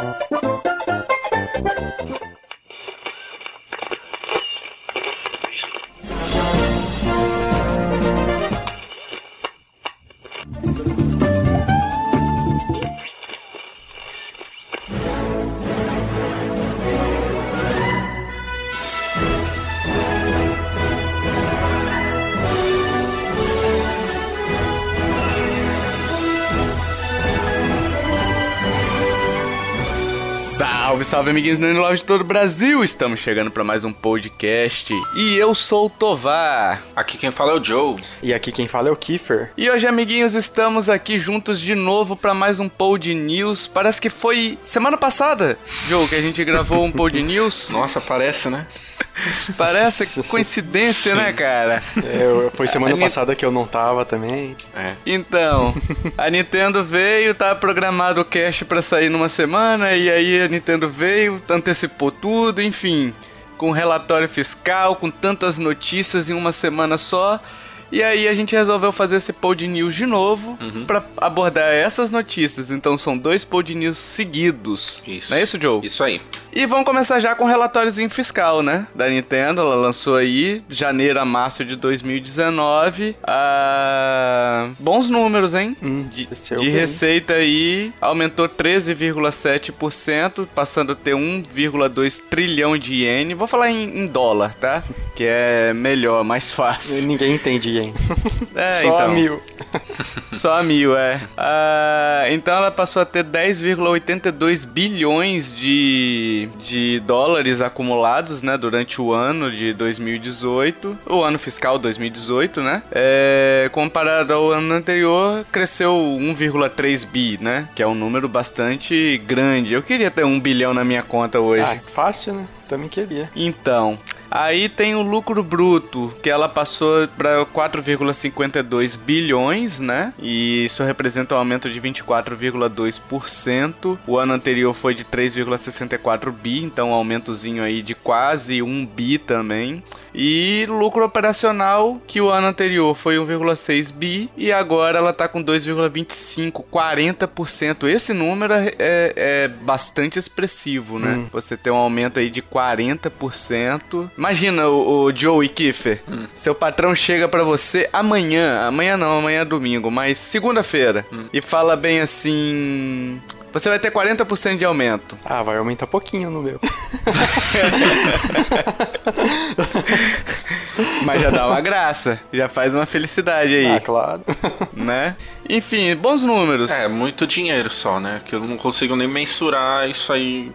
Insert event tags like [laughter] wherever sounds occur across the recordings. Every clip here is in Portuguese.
Oh, Salve, amiguinhos do Love de todo o Brasil! Estamos chegando para mais um podcast e eu sou o Tovar. Aqui quem fala é o Joe. E aqui quem fala é o Kiefer. E hoje, amiguinhos, estamos aqui juntos de novo para mais um Pod News. Parece que foi semana passada, Joe, que a gente gravou um Pod [laughs] News. Nossa, parece, né? Parece coincidência, né, cara? É, foi semana passada que eu não tava também. É. Então, a Nintendo veio, tá programado o cast para sair numa semana, e aí a Nintendo veio, antecipou tudo, enfim. Com relatório fiscal, com tantas notícias em uma semana só. E aí a gente resolveu fazer esse Pod News de novo uhum. para abordar essas notícias. Então são dois Pod News seguidos. Isso. Não é isso, Joe? Isso aí. E vamos começar já com o retóriozinho fiscal, né? Da Nintendo. Ela lançou aí, janeiro a março de 2019. Ah, bons números, hein? Hum, de, de receita aí, aumentou 13,7%, passando a ter 1,2 trilhão de iene. Vou falar em, em, dólar, tá? Que é melhor, mais fácil. Ninguém entende ien. [laughs] É, Só então. a mil. [laughs] Só a mil, é. Ah, então ela passou a ter 10,82 bilhões de de, dólares acumulados, né, durante o ano de 2018, o ano fiscal 2018, né? É, comparado ao ano anterior, cresceu 1,3 bi, né? Que é um número bastante grande. Eu queria ter um bilhão na minha conta hoje. Ah, fácil, né? Também queria. Então, Aí tem o lucro bruto, que ela passou para 4,52 bilhões, né? E isso representa um aumento de 24,2%. O ano anterior foi de 3,64 bi, então um aumentozinho aí de quase 1 bi também. E lucro operacional, que o ano anterior foi 1,6 bi e agora ela tá com 2,25, 40%. Esse número é, é, bastante expressivo, né? Hum. Você tem um aumento aí de 40%. Imagina o, o Joe Kiefer. Hum. Seu patrão chega para você amanhã, amanhã não, amanhã é domingo, mas segunda-feira, hum. e fala bem assim: você vai ter 40% de aumento. Ah, vai aumentar pouquinho no meu. [laughs] Mas já dá uma graça, já faz uma felicidade aí. Ah, claro. [laughs] Né? Enfim, bons números. É, muito dinheiro só, né? Que eu não consigo nem mensurar isso aí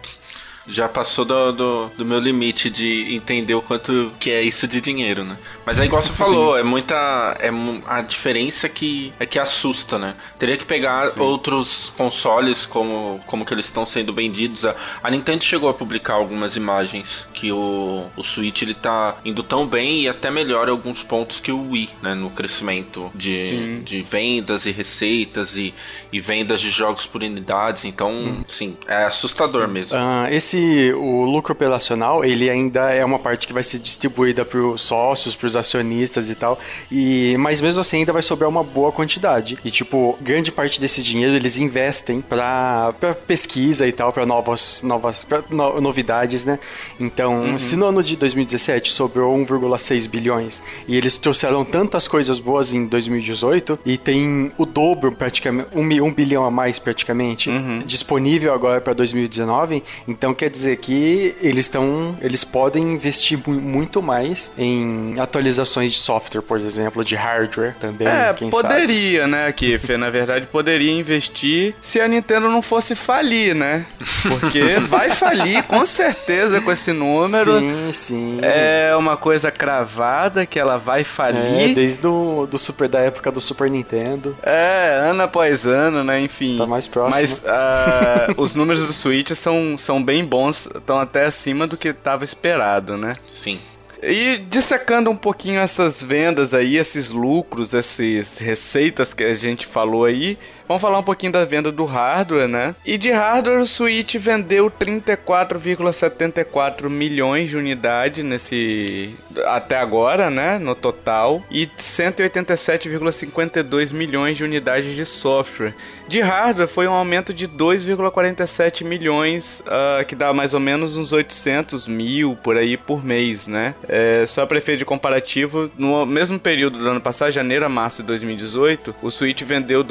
já passou do, do, do, meu limite de entender o quanto que é isso de dinheiro, né? Mas é igual você [laughs] falou, é muita. É a diferença que é que assusta, né? Teria que pegar Sim. outros consoles como, como que eles estão sendo vendidos. A, a, Nintendo chegou a publicar algumas imagens que o, o Switch ele tá indo tão bem e até melhor alguns pontos que o Wii, né? No crescimento de, de vendas e receitas e, e vendas de jogos por unidades. Então, hum. sim, é assustador sim. mesmo. Uh, esse esse o lucro operacional, ele ainda é uma parte que vai ser distribuída para os sócios, para os acionistas e tal. E mas mesmo assim ainda vai sobrar uma boa quantidade. E tipo, grande parte desse dinheiro eles investem para pesquisa e tal, para novas novas pra no, novidades, né? Então, uhum. se no ano de 2017 sobrou 1,6 bilhões e eles trouxeram tantas coisas boas em 2018 e tem o dobro praticamente, um, um bilhão a mais praticamente uhum. disponível agora para 2019, então quer dizer que eles estão, eles podem investir muito mais em atualizações de software, por exemplo, de hardware também. É, poderia, sabe. né, Kiffer? Na verdade, poderia investir se a Nintendo não fosse falir, né? Porque [laughs] vai falir com certeza com esse número. Sim, sim. É uma coisa cravada que ela vai falir. É, desde do, do Super da época do Super Nintendo. É, ano após ano, né? Enfim. Tá mais próximo. Mas uh, os números do Switch são, são bem bons estão até acima do que estava esperado, né? Sim. E dissecando um pouquinho essas vendas aí, esses lucros, essas receitas que a gente falou aí, vamos falar um pouquinho da venda do hardware, né? E de hardware, o Switch vendeu 34,74 milhões de unidades nesse até agora, né, no total, e 187,52 milhões de unidades de software. De hardware foi um aumento de 2,47 milhões, uh, que dá mais ou menos uns 800 mil por aí por mês, né? É, só para efeito de comparativo, no mesmo período do ano passado, janeiro a março de 2018, o Switch vendeu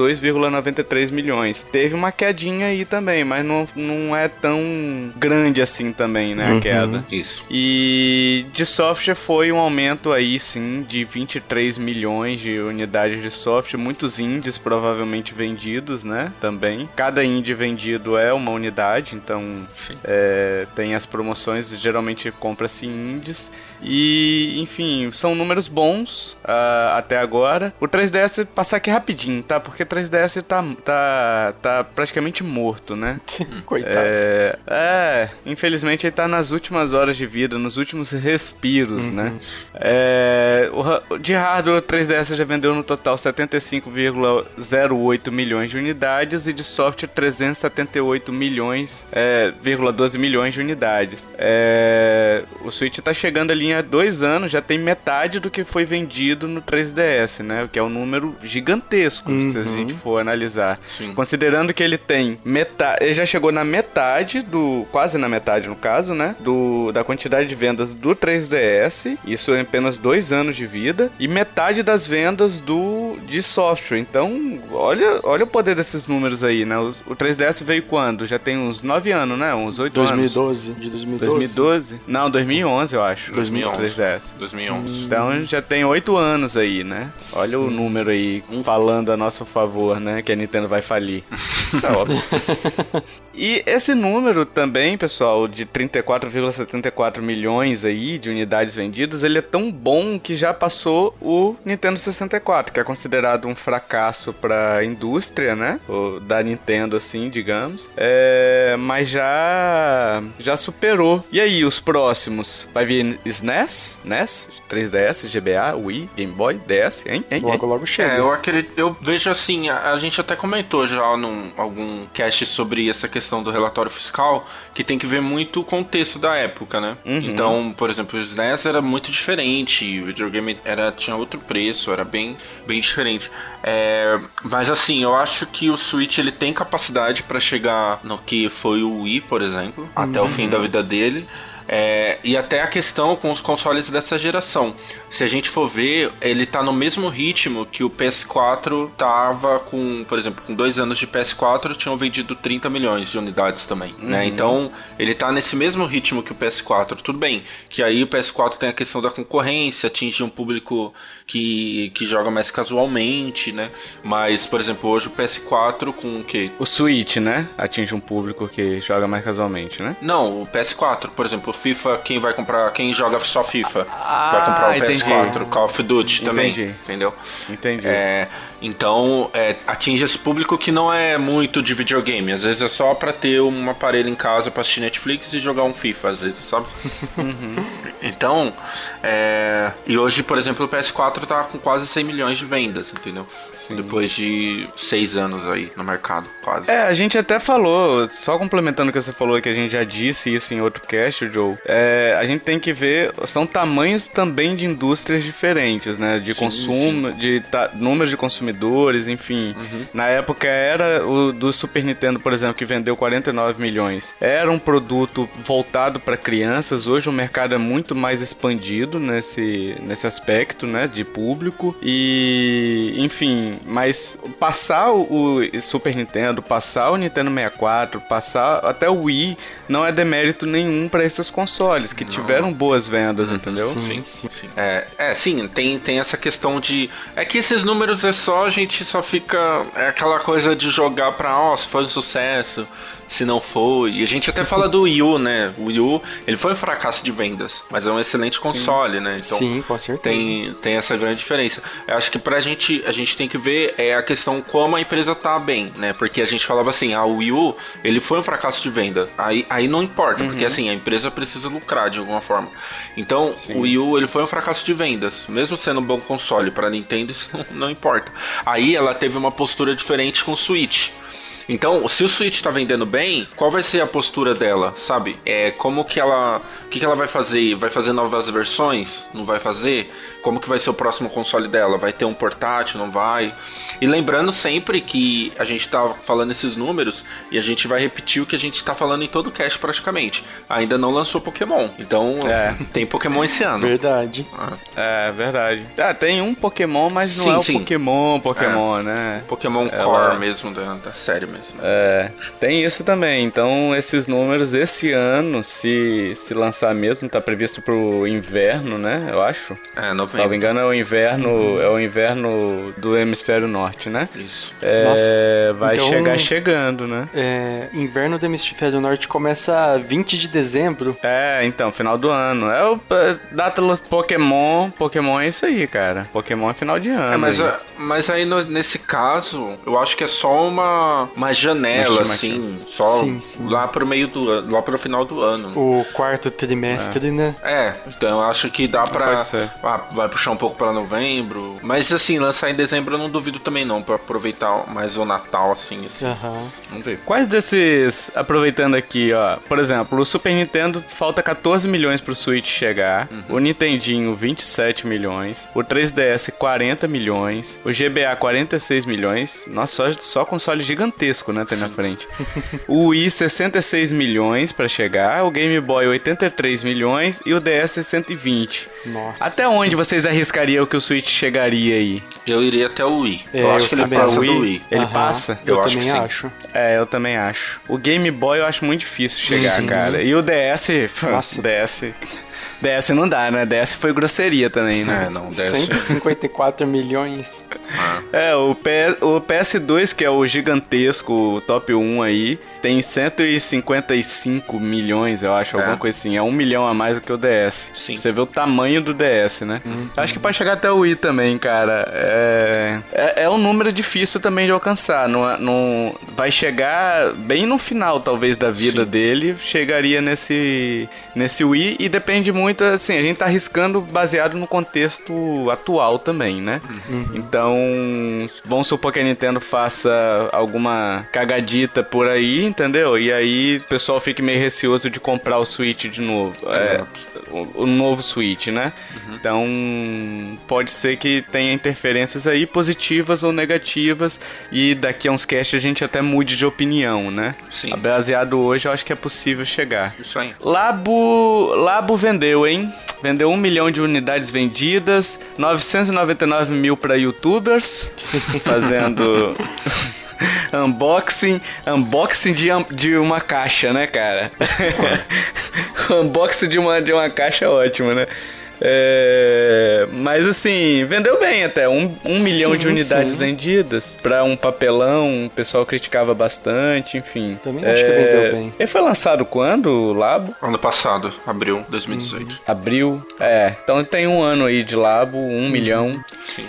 2,93 milhões. Teve uma quedinha aí também, mas não, não é tão grande assim também, né? A uhum. queda. Isso. E de software foi um aumento aí sim de 23 milhões de unidades de software, muitos indies provavelmente vendidos, né? Também. Cada indie vendido é uma unidade, então é, tem as promoções, geralmente compra-se indies. E, enfim, são números bons uh, até agora. O 3DS, passar aqui rapidinho, tá? Porque o 3DS tá, tá, tá praticamente morto, né? [laughs] Coitado. É, é, infelizmente ele tá nas últimas horas de vida, nos últimos respiros, né? uhum. né? É, o, de hardware, o 3DS já vendeu no total 75,08 milhões de unidades e de software 378 milhões, é, 12 milhões de unidades. É, o Switch tá chegando ali há dois anos já tem metade do que foi vendido no 3DS, né? O que é um número gigantesco, uhum. se a uhum. gente for analisar. Sim. Considerando que ele tem metade. Ele já chegou na metade do. Quase na metade, no caso, né? Do, da quantidade de vendas do 3DS. Isso em apenas dois anos de vida. E metade das vendas do de software. Então, olha, olha o poder desses números aí, né? O, o 3DS veio quando? Já tem uns 9 anos, né? Uns 8 2012, anos. 2012. De 2012. 2012? Não, 2011, eu acho. 2011. 3DS. 2011. Então já tem oito anos aí, né? Olha Sim. o número aí falando a nosso favor, né? Que a Nintendo vai falir. [laughs] é óbvio. [laughs] E esse número também, pessoal, de 34,74 milhões aí de unidades vendidas, ele é tão bom que já passou o Nintendo 64, que é considerado um fracasso para a indústria, né? O, da Nintendo, assim, digamos. É, mas já já superou. E aí, os próximos? Vai vir SNES, NES, 3DS, GBA, Wii, Game Boy, DS, hein? hein logo, logo chega. É, eu, acredito, eu vejo assim, a, a gente até comentou já num algum cast sobre essa questão questão do relatório fiscal que tem que ver muito o contexto da época, né? Uhum. Então, por exemplo, o SNES era muito diferente, o videogame era, tinha outro preço, era bem, bem diferente. É, mas assim, eu acho que o Switch ele tem capacidade para chegar no que foi o Wii, por exemplo, uhum. até o fim da uhum. vida dele. É, e até a questão com os consoles dessa geração. Se a gente for ver, ele tá no mesmo ritmo que o PS4 tava com, por exemplo, com dois anos de PS4, tinham vendido 30 milhões de unidades também, né? uhum. né? Então, ele tá nesse mesmo ritmo que o PS4. Tudo bem, que aí o PS4 tem a questão da concorrência, atinge um público que, que joga mais casualmente, né? Mas, por exemplo, hoje o PS4 com o quê? O Switch, né? Atinge um público que joga mais casualmente, né? Não, o PS4, por exemplo, o FIFA, quem vai comprar, quem joga só FIFA, ah, vai comprar o PS4, entendi. Call of Duty também, entendi. entendeu? Entendi. É, então, é, atinge esse público que não é muito de videogame. Às vezes é só para ter um aparelho em casa para assistir Netflix e jogar um FIFA, às vezes, sabe? [laughs] Uhum. Então, é, e hoje, por exemplo, o PS4 tá com quase 100 milhões de vendas, entendeu? Sim. Depois de seis anos aí no mercado, quase. É, a gente até falou, só complementando o que você falou, que a gente já disse isso em outro cast, Joe. É, a gente tem que ver, são tamanhos também de indústrias diferentes, né? De sim, consumo, sim. de número de consumidores, enfim. Uhum. Na época era o do Super Nintendo, por exemplo, que vendeu 49 milhões. Era um produto voltado para crianças. Hoje o mercado é muito mais expandido nesse, nesse aspecto, né? De público. E, enfim, mas passar o Super Nintendo, passar o Nintendo 64, passar até o Wii, não é demérito nenhum para esses consoles que não. tiveram boas vendas, uhum. entendeu? Sim, sim, sim. É, é, sim, tem, tem essa questão de. É que esses números é só, a gente só fica. É aquela coisa de jogar pra, ó, oh, se foi um sucesso se não foi. E a gente até fala do [laughs] Wii U, né? O Wii U, ele foi um fracasso de vendas, mas é um excelente console, Sim. né? Então, Sim, com certeza. Tem, tem essa grande diferença. Eu acho que pra gente, a gente tem que ver é a questão como a empresa tá bem, né? Porque a gente falava assim, ah, o Wii U, ele foi um fracasso de venda. Aí, aí não importa, uhum. porque assim, a empresa precisa lucrar de alguma forma. Então, Sim. o Wii U, ele foi um fracasso de vendas. Mesmo sendo um bom console para Nintendo, [laughs] isso não, não importa. Aí ela teve uma postura diferente com o Switch. Então, se o Switch tá vendendo bem, qual vai ser a postura dela, sabe? É como que ela, o que, que ela vai fazer? Vai fazer novas versões? Não vai fazer? Como que vai ser o próximo console dela? Vai ter um portátil? Não vai? E lembrando sempre que a gente tá falando esses números e a gente vai repetir o que a gente tá falando em todo o cast praticamente. Ainda não lançou Pokémon, então É. [laughs] tem Pokémon esse ano. Verdade. É, verdade. Ah, tem um Pokémon, mas não Sim, é o sim. Pokémon, Pokémon, né? Pokémon Ela- Core mesmo, da, da série mesmo. É, tem isso também. Então, esses números esse ano, se, se lançar mesmo, tá previsto pro inverno, né? Eu acho. É, Se não me novembro. engano, é o inverno, é o inverno do hemisfério norte, né? Isso. É, Nossa, vai então- chegar chegando, né? É, inverno do hemisfério norte começa 20 de dezembro. É, então, final do ano. É o é, data dos Pokémon. Pokémon é isso aí, cara. Pokémon é final de ano. É, mas, aí. a- mas aí no- nesse caso, eu acho que é só uma, uma janela, Uma assim, só Sim, sim. lá pro meio do ano, lá pro final do ano. O quarto trimestre, né? É, então eu acho que dá pra. Ah, vai puxar um pouco pra novembro. Mas assim, lançar em dezembro eu não duvido também não, pra aproveitar mais o Natal, assim, assim. Aham. Vamos ver. Quais desses, aproveitando aqui, ó, por exemplo, o Super Nintendo falta 14 milhões pro Switch chegar, o Nintendinho 27 milhões, o 3DS 40 milhões, o GBA 46 milhões, nossa, só, só console gigantesco, né, tem na frente. o Wii 66 milhões pra chegar, o Game Boy 83 milhões e o DS 120. Nossa. Até onde vocês arriscariam que o Switch chegaria aí? Eu iria até o Wii. É, eu acho eu que ele passa O do Wii. Ele Aham. passa? Eu, Eu acho também que sim. acho. É, eu também acho. O Game Boy eu acho muito difícil chegar, cara. E o DS, [laughs] Nossa. DS. DS não dá, né? DS foi grosseria também, né? É, não, desce. 154 milhões. É, o, P- o PS2, que é o gigantesco, o top 1 aí, tem 155 milhões, eu acho, alguma É. coisa assim. É um milhão a mais do que o DS. Sim. Você vê o tamanho do DS, né? Acho que pode chegar até o Wii também, cara. É, é, é um número difícil também de alcançar. Não, não, vai chegar bem no final, talvez, da vida Sim. dele. Chegaria nesse, nesse Wii e depende muito, assim, a gente tá arriscando baseado no contexto atual também, né? Então, vamos supor que a Nintendo faça alguma cagadita por aí, entendeu? E aí o pessoal fique meio receoso de comprar o Switch de novo. É, o, o novo Switch, né? Então, pode ser que tenha interferências aí positivas ou negativas e daqui a uns casts a gente até mude de opinião, né? Sim. Baseado hoje, eu acho que é possível chegar. Isso aí. Labo, Labo vendeu, hein? Vendeu um milhão de unidades vendidas, 999 mil para youtubers, [laughs] fazendo [laughs] unboxing, unboxing de, de uma caixa, né, cara? [laughs] unboxing de uma, de uma caixa é ótimo, né? É, mas assim, vendeu bem até. Um, um milhão Sim, de unidades sim. vendidas. Pra um papelão, o pessoal criticava bastante, enfim. Também acho que vendeu bem. Ele foi lançado quando, o Labo? Ano passado, abril 2018. Abril. É, então tem um ano aí de Labo, um milhão.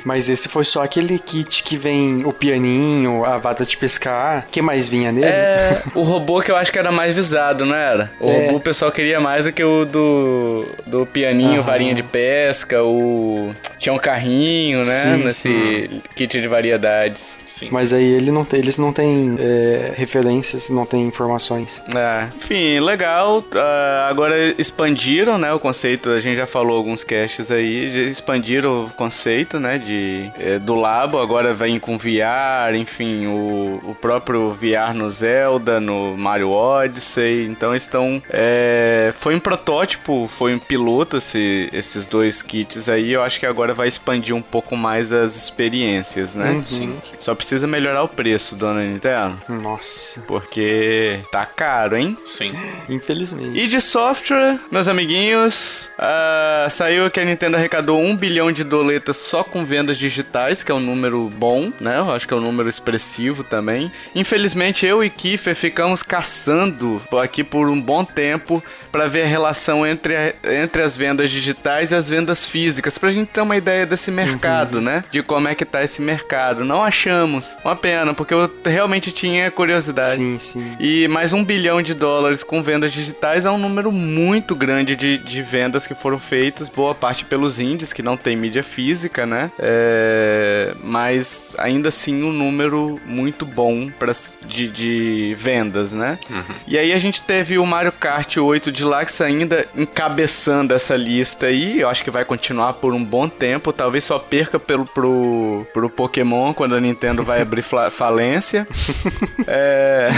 Mas esse foi só aquele kit que vem o pianinho, a vada de pescar. O que mais vinha nele? É, o robô que eu acho que era mais visado, não era? O É. robô o pessoal queria mais do que o do, do pianinho, Aham. varinha de pesca, o... Tinha um carrinho, né? Sim, Nesse kit de variedades. Sim. Mas aí ele não tem- eles não têm é, referências, não têm informações. É, enfim, legal. Ah, agora expandiram, né, o conceito. A gente já falou alguns caches aí, expandiram o conceito, né, de eh, do Labo. Agora vem com VR, enfim, o, o próprio VR no Zelda, no Mario Odyssey. Então estão, é, foi um protótipo, foi um piloto esse- esses dois kits aí. Eu acho que agora vai expandir um pouco mais as experiências, né? Sim. Só precisa melhorar o preço, dona Nintendo. Nossa, Porque tá caro, hein? Sim. infelizmente. E de software, meus amiguinhos, ah, saiu que a Nintendo arrecadou um bilhão de doletas só com vendas digitais, que é um número bom, né? Eu acho que é um número expressivo também. Infelizmente, eu e Kiefer ficamos caçando aqui por um bom tempo para ver a relação entre, a- entre as vendas digitais e as vendas físicas, pra gente ter uma ideia desse mercado, né? De como é que tá esse mercado. Não achamos. Uma pena, porque eu realmente tinha curiosidade. Sim, sim. E mais um bilhão de dólares com vendas digitais é um número muito grande de, de vendas que foram feitas, boa parte pelos indies, que não tem mídia física, né? É, mas ainda assim um número muito bom pra, de, de vendas, né? Uhum. E aí a gente teve o Mario Kart 8 Deluxe ainda encabeçando essa lista aí. Eu acho que vai continuar por um bom tempo. Talvez só perca pelo, pro, pro Pokémon quando a Nintendo vai abrir falência. [laughs] é...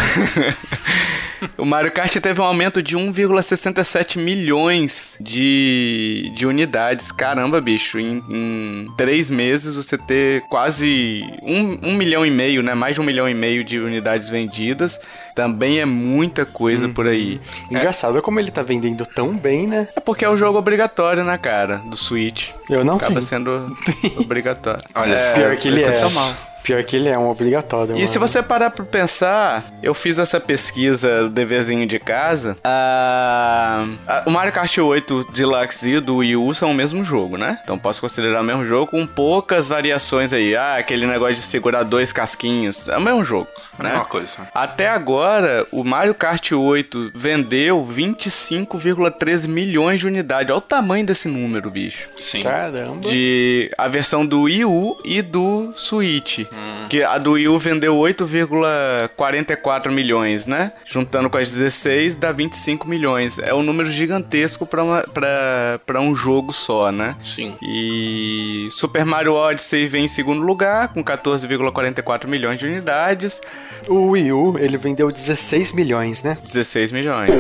o Mario Kart teve um aumento de 1,67 milhões de, de unidades. Caramba, bicho. Em, em três meses você ter quase um, um milhão e meio, né? Mais de um milhão e meio de unidades vendidas. Também é muita coisa uhum. por aí. Engraçado é. como ele tá vendendo tão bem, né? É porque é o jogo obrigatório, né, cara? Do Switch. Eu não Acaba tenho. sendo [laughs] obrigatório. Olha, é, pior que ele é. Mal. Pior que ele é um obrigatório. E mano. se você parar pra pensar, eu fiz essa pesquisa, deverzinho de casa. Uh, o Mario Kart 8 Deluxe e do Wii U são o mesmo jogo, né? Então posso considerar o mesmo jogo com poucas variações aí. Ah, aquele negócio de segurar dois casquinhos. É o mesmo jogo, né? Uma coisa. Até agora, o Mario Kart 8 vendeu 25,13 milhões de unidades. Olha o tamanho desse número, bicho. Sim. Caramba. De a versão do Wii U e do Switch. Hum. Que a do Wii U vendeu 8,44 milhões, né? Juntando com as 16, dá 25 milhões. É um número gigantesco para um jogo só, né? Sim. E Super Mario Odyssey vem em segundo lugar, com 14,44 milhões de unidades. O Wii U, ele vendeu 16 milhões, né? 16 milhões.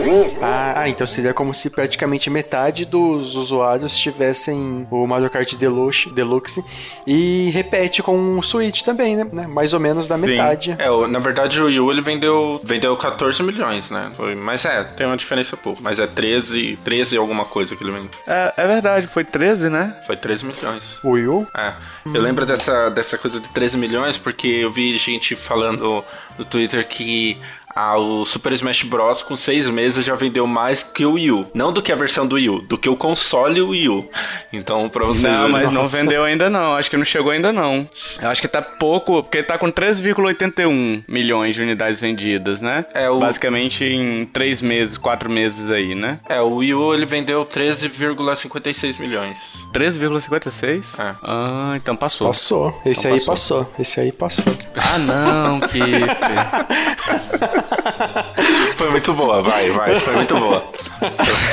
Ah, então seria como se praticamente metade dos usuários tivessem o Mario Kart Deluxe, Deluxe e repete com o Switch também, né? Mais ou menos da Sim. metade. É, na verdade o Wii U ele vendeu, vendeu 14 milhões, né? Foi, mas é, tem uma diferença pouco. Mas é 13, 13 alguma coisa que ele vendeu. É, é verdade, foi 13, né? Foi 13 milhões. O Wii U? É. Eu lembro dessa, dessa coisa de 13 milhões porque eu vi gente falando no Twitter que ah, o Super Smash Bros. com seis meses já vendeu mais que o Wii U. Não do que a versão do Wii U, do que o console Wii U. Então, pra vocês... Não, mas não vendeu ainda não. Acho que não chegou ainda não. Eu acho que tá pouco, porque tá com 3,81 milhões de unidades vendidas, né? É, o... Basicamente em três meses, quatro meses aí, né? É, o Wii U ele vendeu 13,56 milhões. 13,56? É. Ah, então passou. Passou. Esse então aí passou. passou. Esse aí passou. Ah, não, que... [laughs] [laughs] Foi muito boa, vai, vai. Foi muito boa.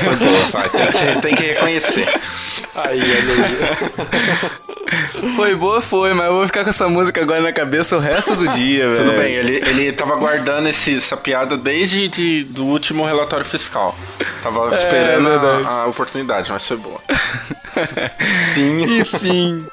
Foi boa, vai. Tem que, tem que reconhecer. Aí, aí. Foi boa, foi, mas eu vou ficar com essa música agora na cabeça o resto do dia, velho. Tudo bem, ele, ele tava guardando esse, essa piada desde de, do último relatório fiscal. Tava é, esperando é, a, a oportunidade, mas foi boa. Sim. [laughs] Enfim.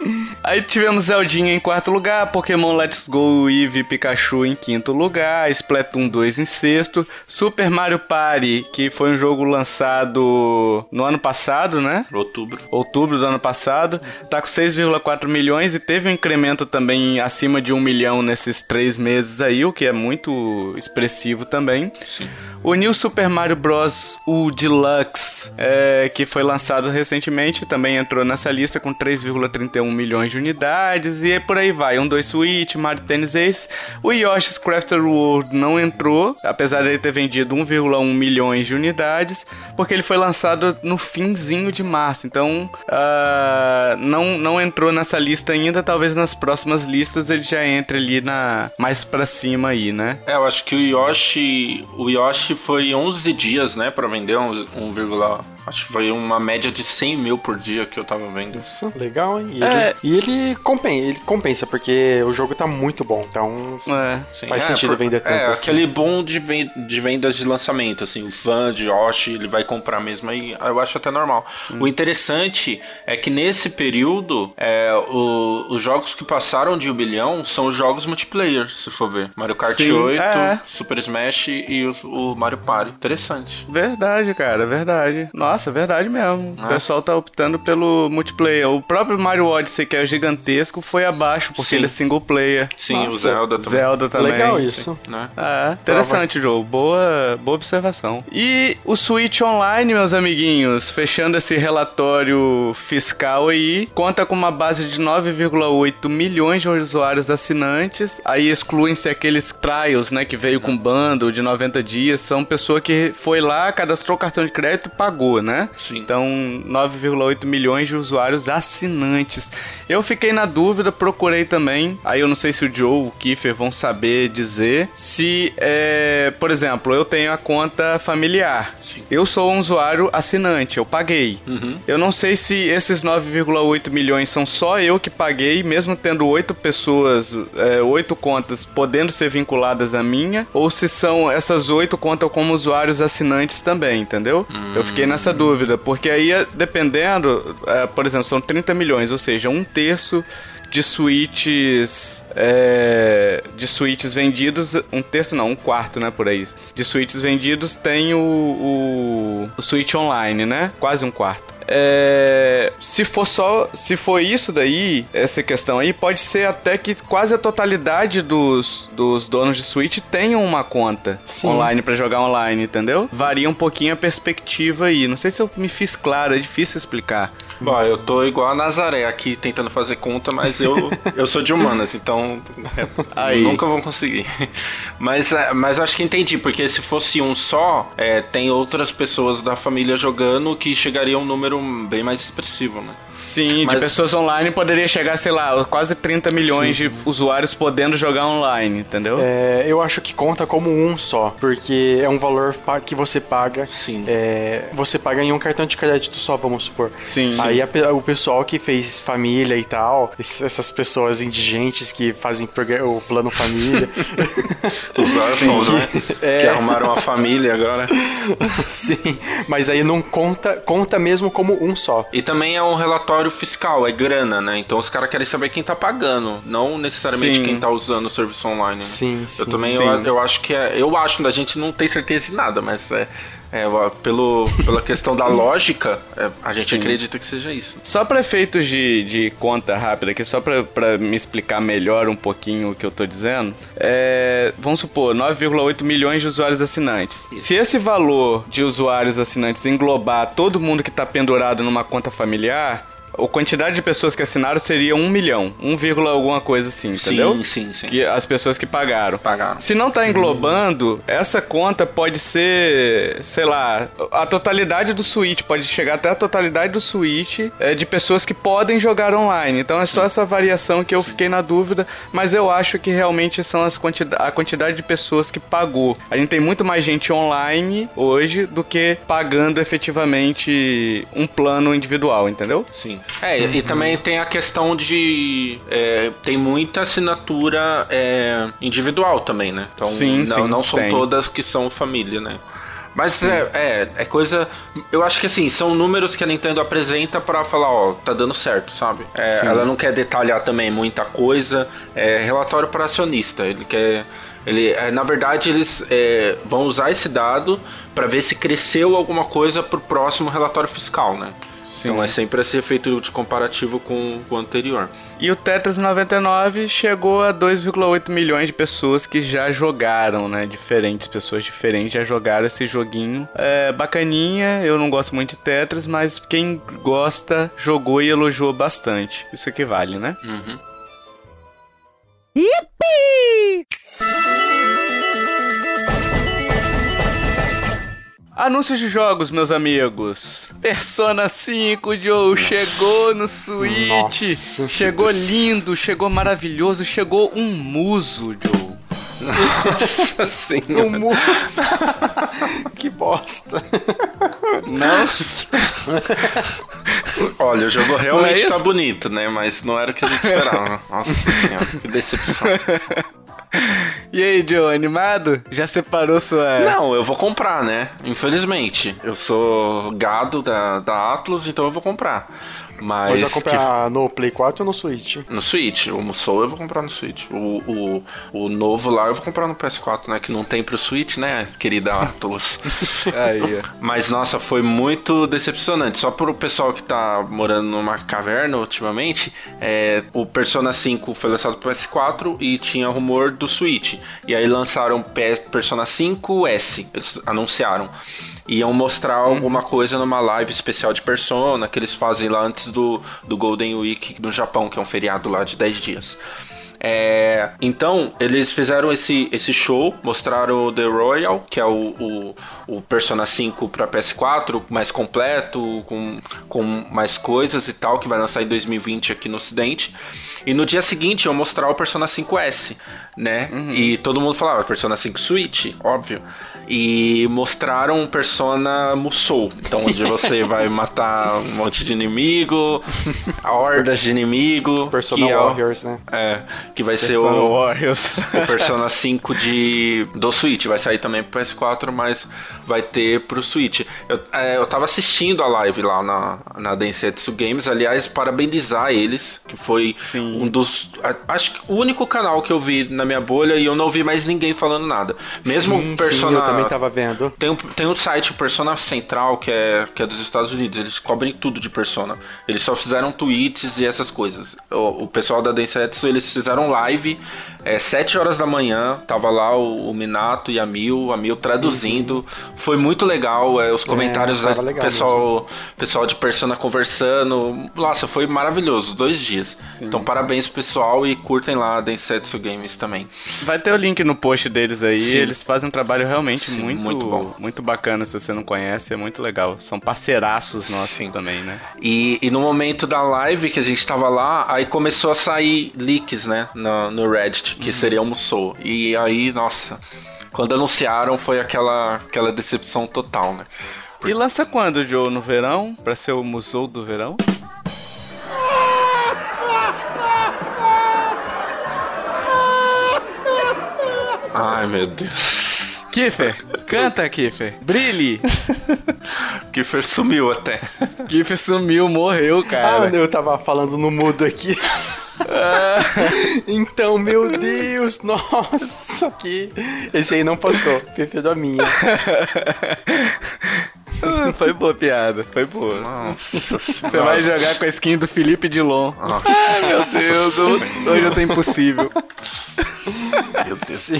Aí tivemos Zeldinha em quarto lugar, Pokémon Let's Go Eevee Pikachu em quinto lugar, Splatoon 2 em sexto, Super Mario Party, que foi um jogo lançado no ano passado, né? Outubro. Outubro do ano passado, tá com 6,4 milhões e teve um incremento também acima de um milhão nesses três meses aí, o que é muito expressivo também. Sim. O New Super Mario Bros. o Deluxe, é, que foi lançado recentemente, também entrou nessa lista com 3,31 milhões de unidades e por aí vai. Um, dois Switch, Mario Tennis Ace. O Yoshi's Crafted World não entrou, apesar de ele ter vendido 1,1 milhões de unidades, porque ele foi lançado no finzinho de março. Então, uh, não, não entrou nessa lista ainda. Talvez nas próximas listas ele já entre ali na mais pra cima aí, né? É, eu acho que o Yoshi, o Yoshi foi 11 dias, né, pra vender 1,1 Acho que foi uma média de 100 mil por dia que eu tava vendo. Isso, legal, hein? E, é... ele, e ele, compensa, ele compensa, porque o jogo tá muito bom, então é, faz é, sentido por, vender tanto. É, assim. aquele bom de, de vendas de lançamento, assim, o fã de Yoshi, ele vai comprar mesmo, aí eu acho até normal. Hum. O interessante é que nesse período, é, o, os jogos que passaram de um bilhão são os jogos multiplayer, se for ver. Mario Kart Sim, 8, é. Super Smash e o, o Mario Party. Interessante. Verdade, cara, verdade. Nossa, Nossa, verdade mesmo. O pessoal tá optando pelo multiplayer. O próprio Mario Odyssey, que é gigantesco, foi abaixo, porque Sim. ele é single player. Sim, o Nossa, Zelda também. Zelda também. Legal isso. Né? É, interessante, Joe. Boa, boa observação. E o Switch Online, meus amiguinhos, fechando esse relatório fiscal aí, conta com uma base de 9,8 milhões de usuários assinantes. Aí excluem-se aqueles trials, né, que veio com bando de 90 dias. São pessoa que foi lá, cadastrou o cartão de crédito e pagou, né? Sim. Então, 9,8 milhões de usuários assinantes. Eu fiquei na dúvida, procurei também. Aí eu não sei se o Joe ou o Kiefer vão saber dizer se, é, por exemplo, eu tenho a conta familiar. Sim. Eu sou um usuário assinante, eu paguei. Eu não sei se esses 9,8 milhões são só eu que paguei, mesmo tendo oito pessoas, é, oito contas podendo ser vinculadas à minha, ou se são essas oito contam como usuários assinantes também, entendeu? Eu fiquei nessa dúvida, porque aí, é, dependendo, é, por exemplo, são 30 milhões, ou seja, um terço de suítes é, de suítes vendidos um terço não um quarto né por aí de suítes vendidos tem o, o, o suíte online né quase um quarto é, se for só se for isso daí essa questão aí pode ser até que quase a totalidade dos, dos donos de Switch tenham uma conta Sim. online pra jogar online entendeu? Varia um pouquinho a perspectiva aí. Não sei se eu me fiz claro é difícil explicar Bom, eu tô igual a Nazaré aqui tentando fazer conta, mas eu, [laughs] eu sou de humanas, então é, Aí. nunca vou conseguir. Mas, é, mas acho que entendi, porque se fosse um só, é, tem outras pessoas da família jogando que chegaria a um número bem mais expressivo, né? Sim, Mas- de pessoas online poderia chegar, sei lá, quase 30 milhões de usuários podendo jogar online, entendeu? É, eu acho que conta como um só, porque é um valor que você paga. Sim. é, você paga em um cartão de crédito só, vamos supor. Sim. Aí a pe- o pessoal que fez família e tal, ess- essas pessoas indigentes que fazem o plano família. [laughs] Os órfãos, né? [laughs] É. Que arrumaram uma família agora. [laughs] Sim, mas aí não conta, conta mesmo como um só. E também é um relatório fiscal, é grana, né? Então os caras querem saber quem tá pagando, não necessariamente Sim. quem tá usando o serviço online. Né? Sim, sim. Eu também sim. Eu, eu acho que é. Eu acho, a gente não tem certeza de nada, mas é. É, pelo, pela questão da lógica, é, a gente Sim. acredita que seja isso. Só para efeitos de, de conta rápida aqui, só pra me explicar melhor um pouquinho o que eu tô dizendo, é, vamos supor, 9,8 milhões de usuários assinantes. Se esse valor de usuários assinantes englobar todo mundo que tá pendurado numa conta familiar, a quantidade de pessoas que assinaram seria 1 milhão, 1, vírgula alguma coisa assim, entendeu? Sim, sim, sim. Que as pessoas que pagaram. Pagaram. Se não tá englobando, essa conta pode ser, sei lá, a totalidade do Switch, pode chegar até a totalidade do Switch é, de pessoas que podem jogar online. Então é só essa variação que eu fiquei na dúvida, mas eu acho que realmente são as quantida a quantidade de pessoas que pagou. A gente tem muito mais gente online hoje do que pagando efetivamente um plano individual, entendeu? Sim. É, e também tem a questão de. é, tem muita assinatura é, individual também, né? Então Sim, não, sim, não são tem. todas que são família, né? Mas é, é, é coisa. Eu acho que assim, são números que a Nintendo apresenta pra falar, ó, tá dando certo, sabe? É, ela não quer detalhar também muita coisa. É relatório para acionista. Ele quer. Ele, é, na verdade, eles é, vão usar esse dado pra ver se cresceu alguma coisa pro próximo relatório fiscal, né? Então é sempre esse efeito de comparativo com, o anterior. E o Tetris 99 chegou a 2,8 milhões de pessoas que já jogaram, né? Diferentes pessoas diferentes já jogaram esse joguinho. É bacaninha, eu não gosto muito de Tetris, mas quem gosta jogou e elogiou bastante. Isso que vale, né? Anúncios de jogos, meus amigos. Persona 5, Joe, chegou no Switch. Nossa. Chegou lindo, chegou maravilhoso, chegou um muso, Joe. Assim, [laughs] Um moço. [laughs] que bosta. Não? [laughs] Olha, o jogo Não realmente é tá bonito, né? Mas não era o que a gente esperava. Nossa senhora, que decepção. [laughs] E aí, Joe, animado? Já separou sua. Não, eu vou comprar, né? Infelizmente. Eu sou gado da, da Atlus, então eu vou comprar. Mas. Mas já comprar que... no Play 4 ou no Switch? No Switch. O Musou eu vou comprar no Switch. O, o, o novo lá eu vou comprar no PS4, né? Que não tem pro Switch, né, querida Atlas? [laughs] Aí. Mas nossa, foi muito decepcionante. Só pro pessoal que tá morando numa caverna ultimamente, é, o Persona 5 foi lançado pro PS4 e tinha rumor do Switch. E aí lançaram Persona 5S. Eles anunciaram. Iam mostrar uhum. alguma coisa numa live especial de Persona que eles fazem lá antes do, do Golden Week no Japão, que é um feriado lá de 10 dias. É, então, eles fizeram esse, esse show, mostraram o The Royal, que é o, o, o Persona 5 para PS4, mais completo, com, com mais coisas e tal, que vai lançar em 2020 aqui no Ocidente. E no dia seguinte eu mostrar o Persona 5S, né? Uhum. E todo mundo falava Persona 5 Switch, óbvio e mostraram um Persona Musou. Então, onde você [laughs] vai matar um monte de inimigo, hordas de inimigo. Persona que Warriors, é, né? É, que vai Persona ser o, Warriors. o Persona 5 de, do Switch. Vai sair também pro PS4, mas vai ter pro Switch. Eu, é, eu tava assistindo a live lá na, na Densetsu Games. Aliás, parabenizar eles, que foi Sim. um dos. Acho que o único canal que eu vi na minha bolha e eu não vi mais ninguém falando nada. Mesmo sim, Persona. Sim, também tava vendo. Tem um, tem um site, o Persona Central, que é, que é dos Estados Unidos. Eles cobrem tudo de Persona. Eles só fizeram tweets e essas coisas. O, o pessoal da Densetsu, eles fizeram live é, 7 horas da manhã. Tava lá o, o Minato e a Mil, a Mil traduzindo. Uhum. Foi muito legal. É, os é, comentários, é, pessoal, pessoal de Persona conversando. Nossa, foi maravilhoso. Dois dias. Sim. Então, parabéns pessoal e curtem lá a Densetsu Games também. Vai ter o link no post deles aí. Sim. Eles fazem um trabalho realmente Sim, muito, muito bom. Muito bacana, se você não conhece, é muito legal. São parceiraços nossos Sim. também, né? E, e no momento da live que a gente tava lá, aí começou a sair leaks, né? No, no Reddit, que uhum. seria o Musou. E aí, nossa, quando anunciaram foi aquela, aquela decepção total, né? E lança quando, Joe? No verão? Pra ser o Musou do verão? Ai, meu Deus. Kiffer, canta, Kiffer. Brilhe. [laughs] Kiffer sumiu até. Kiffer sumiu, morreu, cara. Ah, eu tava falando no mudo aqui. [laughs] então, meu Deus, nossa, que. Esse aí não passou, prefiro a minha. [laughs] [laughs] foi boa piada, foi boa. Nossa, Você vai jogar com a skin do Felipe Dilon. Nossa. Ai, meu Deus, hoje eu tô impossível. Meu Deus.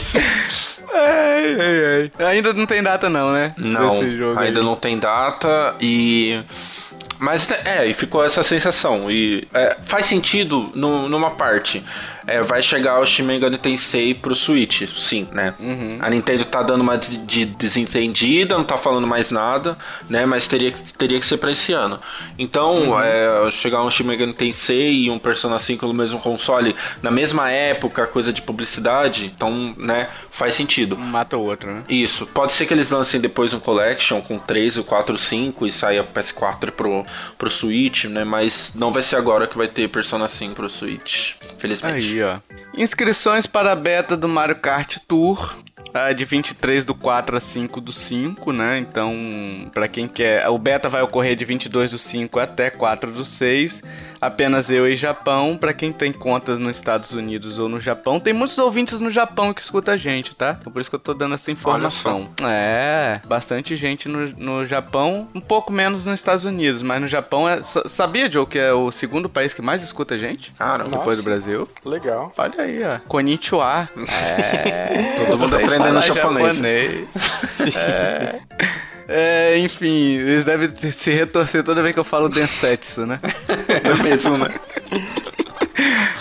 Ai, ai, ai. Ainda não tem data não, né? Não, ainda aí. não tem data e... Mas é, e ficou essa sensação. E é, faz sentido no, numa parte é, vai chegar o Shin Megami Tensei pro Switch, sim, né? Uhum. A Nintendo tá dando uma de desentendida, não tá falando mais nada, né? Mas teria, teria que ser pra esse ano. Então, uhum. é, chegar um Shin Megami Tensei e um Persona 5 no mesmo console, na mesma época, coisa de publicidade, então, né? Faz sentido. Um mata o outro, né? Isso. Pode ser que eles lancem depois um Collection com 3, o 4, 5 e saia PS4 pro, pro Switch, né? Mas não vai ser agora que vai ter Persona 5 pro Switch, felizmente. Aí, ó. Inscrições para a beta do Mario Kart Tour. Uh, de 23 do 4 a 5 do 5, né? Então, para quem quer, o beta vai ocorrer de 22 do 5 até 4 do 6 apenas eu e Japão. Para quem tem contas nos Estados Unidos ou no Japão, tem muitos ouvintes no Japão que escuta a gente, tá? Então por isso que eu tô dando essa informação. É, bastante gente no, no Japão, um pouco menos nos Estados Unidos, mas no Japão é. Sabia, Joe, que é o segundo país que mais escuta a gente? Cara, depois do Brasil. Legal. Olha aí, ó. Konnichiwa. É. [laughs] Todo mundo aprendendo japonês. japonês. [laughs] Sim. É. É, enfim, eles devem se retorcer toda vez que eu falo Densetsu, né? [laughs] É mesmo, né?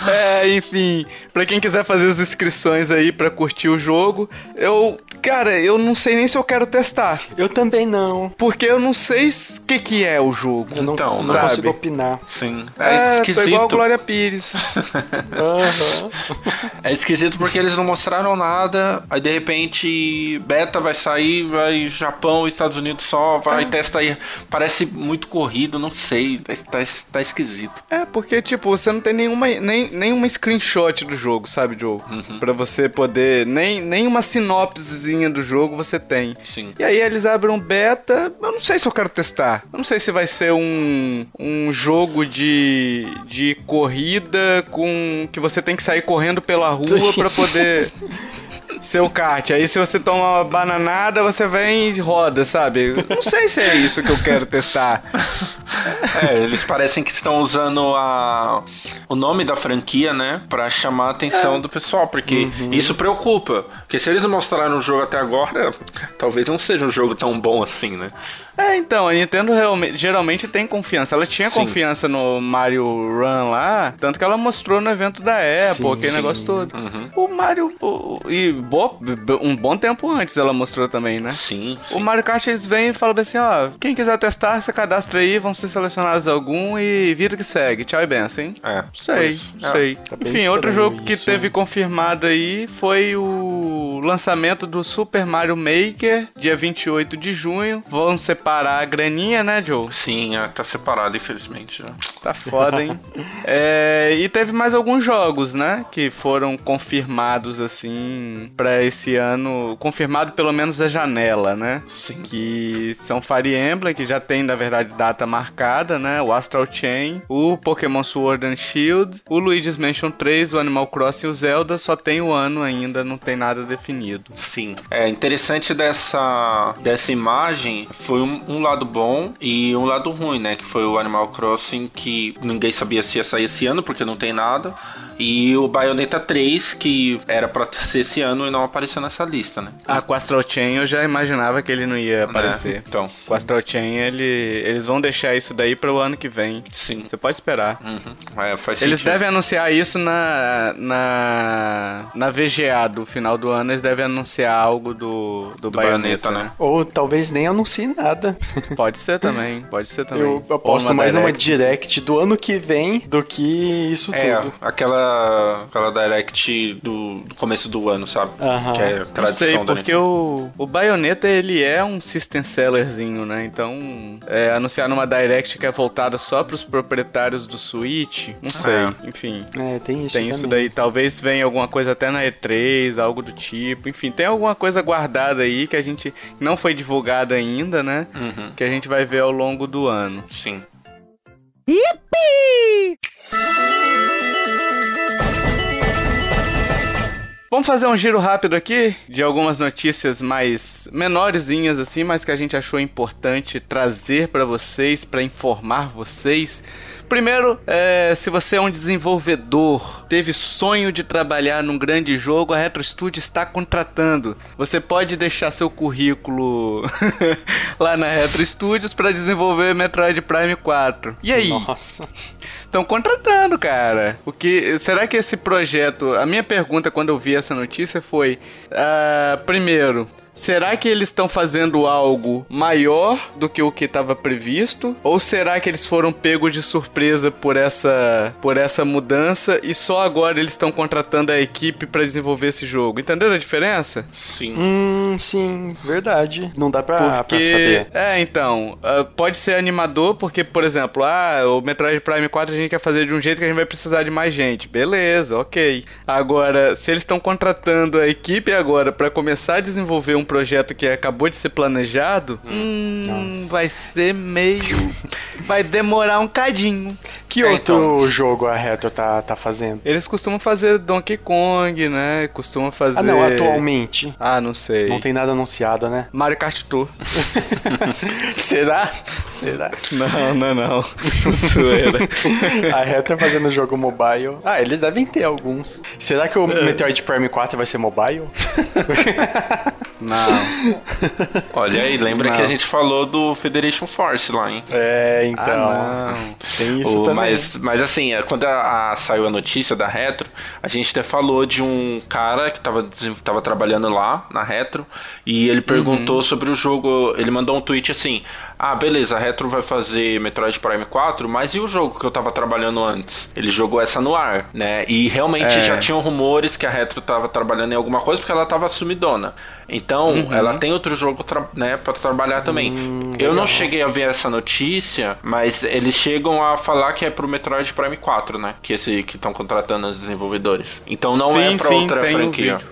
[laughs] É, enfim, para quem quiser fazer as inscrições aí para curtir o jogo, eu, cara, eu não sei nem se eu quero testar. Eu também não. Porque eu não sei o que que é o jogo. Eu não, então, não consigo opinar. Sim. É, é esquisito. Tô igual a Glória Pires. [laughs] uhum. É esquisito porque eles não mostraram nada, aí de repente beta vai sair, vai Japão, Estados Unidos só, vai é. testa aí. Parece muito corrido, não sei, tá, tá esquisito. É, porque tipo, você não tem nenhuma nem, uma screenshot do jogo, sabe, Joe? Uhum. Pra você poder. Nem, nem uma sinopse coisinha do jogo você tem. Sim. E aí eles abrem um beta, eu não sei se eu quero testar. Eu não sei se vai ser um, um jogo de, de corrida com que você tem que sair correndo pela rua pra [laughs] poder ser o kart. Aí se você toma uma bananada, você vem e roda, sabe? Não sei se é isso que eu quero testar. É, eles parecem que estão usando a, o nome da franquia, né? Pra chamar a atenção do pessoal, porque isso preocupa. Porque se eles mostraram o jogo até agora, talvez não seja um jogo tão bom assim, né? É, então, a Nintendo realmente, geralmente tem confiança. Ela tinha Sim. confiança no Mario Run lá, tanto que ela mostrou no evento da Apple, Sim, aquele sim. negócio todo. O Mario, o- e bo- um bom tempo antes ela mostrou também, né? Sim, O. Mario Kart eles vêm e falam assim, ó, quem quiser testar, você cadastra aí, vão ser selecionados algum e vida que segue. Tchau e benção, hein? É, Sei, pois. É. sei. tá Enfim, outro jogo que isso, teve né? confirmado aí foi o lançamento do Super Mario Maker, dia 28 de junho. Vão separar a graninha, né, Joe? Sim, é, tá separado, infelizmente. né? Tá foda, hein? [laughs] É, e teve mais alguns jogos, né? Que foram confirmados, assim, pra esse ano. Confirmado pelo menos a janela, né? Sim. Que são Fire Emblem, que já tem, na verdade, data marcada, né? O Astral Chain, o Pokémon Sword and Shield, o Luigi's Mansion 3, o Animal Crossing e o Zelda. Só tem o ano ainda, não tem nada definido. Sim. É interessante dessa, dessa imagem foi um, um lado bom e um lado ruim, né? Que foi o Animal Crossing, que ninguém sabia se ia sair esse ano, porque não tem nada. E o Bayonetta 3, que era pra ser esse ano e não apareceu nessa lista, né? Ah, com Astral Chain eu já imaginava que ele não ia aparecer. Né? Então, Com o Astral Chain, ele, eles vão deixar isso daí para o ano que vem. sim. Você pode esperar. Uhum. É, faz Eles sentido. devem anunciar isso na, na, na VGA do final do ano. Eles devem anunciar algo do, do, Do Bayonetta, Bayonetta, né? né? Ou talvez nem anuncie nada. [laughs] Pode ser também, pode ser também. Eu aposto numa mais numa direct. direct do ano que vem do que isso É, tudo. aquela, aquela direct do, do começo do ano, sabe? Aham. Que é Não tradição sei, da porque o, o Bayonetta, ele é um system sellerzinho, né? Então, é, anunciar numa Direct que é voltada só pros proprietários do Switch, não sei, É. enfim. É, tem isso Tem isso também. daí, talvez venha alguma coisa até na E3, algo do tipo. Enfim, tem alguma coisa guardada aí que a gente não foi divulgada ainda, né? Uhum. Que a gente vai ver ao longo do ano. Sim. Vamos fazer um giro rápido aqui de algumas notícias mais menorzinhas assim, mas que a gente achou importante trazer para vocês, para informar vocês. Primeiro, é, se você é um desenvolvedor, teve sonho de trabalhar num grande jogo, a Retro Studio está contratando. Você pode deixar seu currículo [laughs] lá na Retro Studios para desenvolver Metroid Prime 4. E aí? Nossa. Estão contratando, cara. O que será que esse projeto? A minha pergunta quando eu vi essa notícia foi: ah, primeiro, será que eles estão fazendo algo maior do que o que estava previsto? Ou será que eles foram pegos de surpresa por essa por essa mudança e só agora eles estão contratando a equipe para desenvolver esse jogo? Entenderam a diferença? Sim. Hum, sim, verdade. Não dá pra, pra Porque, saber. é, então, ah, pode ser animador, porque, por exemplo, ah, o Metroid Prime 4 a gente quer fazer de um jeito que a gente vai precisar de mais gente. Beleza, ok. Agora, se eles estão contratando a equipe agora pra começar a desenvolver um projeto que acabou de ser planejado, hum, Nossa. vai ser meio. vai demorar um cadinho. Que É, outro então. jogo a Retro tá, tá fazendo? Eles costumam fazer Donkey Kong, né? Costumam fazer. Ah, não, atualmente. Ah, não sei. Não tem nada anunciado, né? Mario Kart Tour. [laughs] Será? Será? Não, não, não. [laughs] Zoeira. A Retro fazendo jogo mobile. Ah, eles devem ter alguns. Será que o É. Metroid Prime 4 vai ser mobile? [laughs] Não. Olha aí, lembra Não. que a gente falou do Federation Force lá, hein? É, então. Ah, não. Tem isso O- também. Mas, mas assim, é, quando a, a- saiu a notícia da Retro, a gente até falou de um cara que tava, tava trabalhando lá na Retro e ele perguntou Uhum. sobre o jogo. Ele mandou um tweet assim: Ah, beleza, a Retro vai fazer Metroid Prime 4, mas e o jogo que eu tava trabalhando antes? Ele jogou essa no ar, né? E realmente É. já tinham rumores que a Retro tava trabalhando em alguma coisa porque ela tava sumidona. Então, Uhum. ela tem outro jogo né, para trabalhar também. Hum, eu não cheguei a ver essa notícia, mas eles chegam a falar que é pro Metroid Prime 4, né? Que esse que estão contratando os desenvolvedores. Então não é Sim, pra sim, outra franquia. vídeo.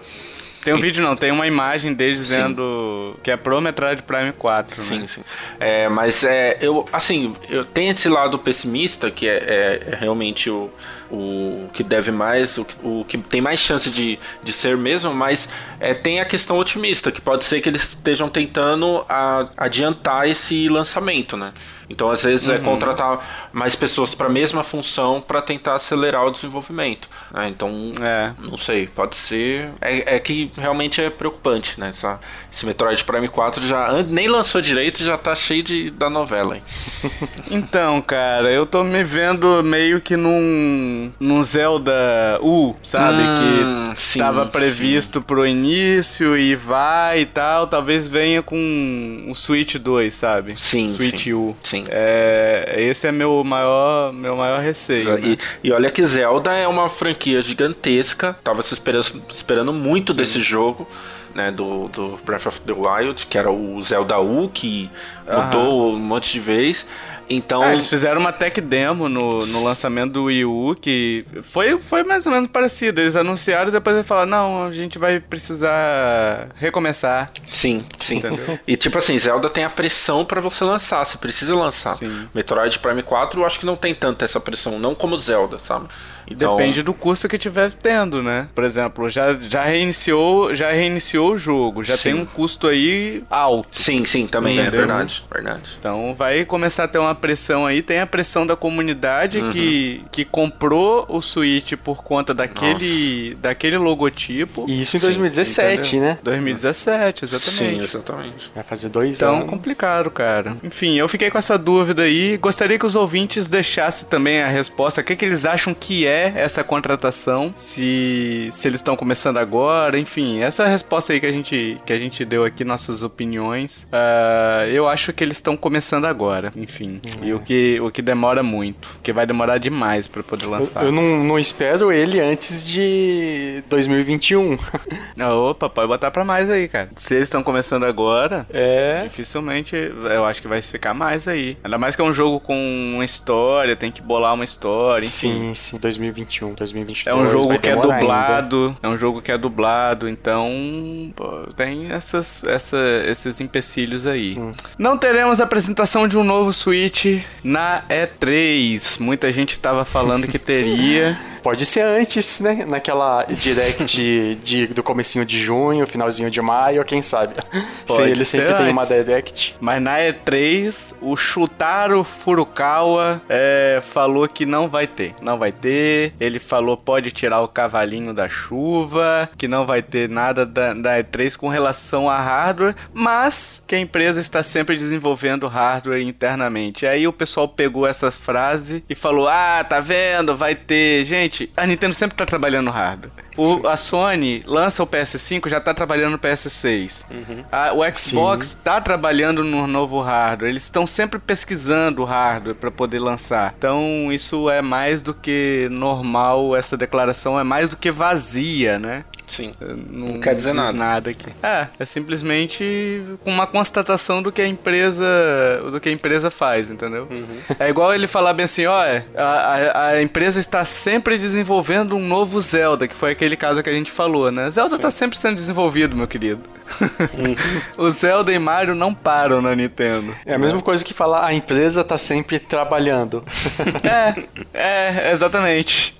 Tem um vídeo não, tem uma imagem dele dizendo sim. que é pro Metroid Prime 4, Sim, né? sim. É, mas é, eu, assim, eu tenho esse lado pessimista, que é, é, é realmente o, o que deve mais, o, o que tem mais chance de, de ser mesmo, mas é, tem a questão otimista, que pode ser que eles estejam tentando a, adiantar esse lançamento, né? Então, às vezes, é uhum. é contratar mais pessoas para a mesma função para tentar acelerar o desenvolvimento. Né? Então, é. não sei, pode ser. É, é, que realmente é preocupante, né? Essa, esse Metroid Prime 4 já nem lançou direito já tá cheio de, da novela. Hein? [laughs] então, cara, eu tô me vendo meio que num, num Zelda U, sabe? Hum, que sim, tava previsto sim. pro início e vai e tal. Talvez venha com o Switch 2, sabe? Sim. Switch sim. U. Sim. É, esse é meu maior, meu maior receio. Né? E, e, olha que Zelda é uma franquia gigantesca. Tava se esperando, esperando muito desse jogo. Né, do, do Breath of the Wild, que era o Zelda U, que mudou um monte de vez. Então. Ah, eles fizeram uma tech demo no, no lançamento do Wii U que foi, foi mais ou menos parecido. Eles anunciaram e depois eles falaram: não, a gente vai precisar recomeçar. Sim, sim. Entendeu? E tipo assim, Zelda tem a pressão para você lançar, você precisa lançar. Sim. Metroid Prime 4 eu acho que não tem tanta essa pressão, não como Zelda, sabe? Então... Depende do custo que tiver tendo, né? Por exemplo, já, já reiniciou já reiniciou o jogo, já sim. tem um custo aí alto. Sim, sim, também é Entendeu? é verdade, verdade. Então vai começar a ter uma pressão aí, tem a pressão da comunidade uhum. que, que comprou o Switch por conta daquele, daquele logotipo. E isso em 2017, sim, né? 2017, exatamente. Sim, exatamente. Vai fazer dois então, anos. Então, complicado, cara. Enfim, eu fiquei com essa dúvida aí. Gostaria que os ouvintes deixassem também a resposta. O que, que eles acham que é essa contratação, se, se eles estão começando agora, enfim, essa é resposta aí que a gente, que a gente deu aqui, nossas opiniões. Uh, eu acho que eles estão começando agora, enfim. É. E o que, o que demora muito, que vai demorar demais para poder lançar. Eu, eu, não, não espero ele antes de 2021. [laughs] Opa, pode botar pra mais aí, cara. Se eles estão começando agora, é. dificilmente eu acho que vai ficar mais aí. Ainda mais que é um jogo com uma história, tem que bolar uma história, enfim. Sim, sim. 2021 2021, 2022. É um jogo que é dublado, ainda. é um jogo que é dublado, então pô, tem essas, essa, esses empecilhos aí. Hum. Não teremos apresentação de um novo Switch na E3. Muita gente tava falando que teria. [laughs] Pode ser antes, né? Naquela direct de, [laughs] de, do comecinho de junho, finalzinho de maio, quem sabe. Pode Se ele sempre antes. tem uma direct. Mas na E3, o Shutaro Furukawa é, falou que não vai ter. Não vai ter. Ele falou pode tirar o cavalinho da chuva, que não vai ter nada da, da E3 com relação a hardware, mas que a empresa está sempre desenvolvendo hardware internamente. Aí o pessoal pegou essa frase e falou: Ah, tá vendo? Vai ter. Gente, Gente, a Nintendo sempre tá trabalhando no hardware. O, a Sony lança o PS5, já tá trabalhando no PS6. Uhum. A, o Xbox Sim. tá trabalhando no novo hardware. Eles estão sempre pesquisando o hardware para poder lançar. Então, isso é mais do que normal, essa declaração é mais do que vazia, né? Sim. Não, não quer dizer nada. nada aqui. É, é simplesmente uma constatação do que a empresa do que a empresa faz, entendeu? Uhum. É igual ele falar bem assim, ó, a, a, a, empresa está sempre desenvolvendo um novo Zelda, que foi aquele caso que a gente falou, né? Zelda está sempre sendo desenvolvido, meu querido. Uhum. [laughs] o Zelda e Mario não param na Nintendo. É a mesma coisa que falar a empresa está sempre trabalhando. [laughs] é, é, exatamente.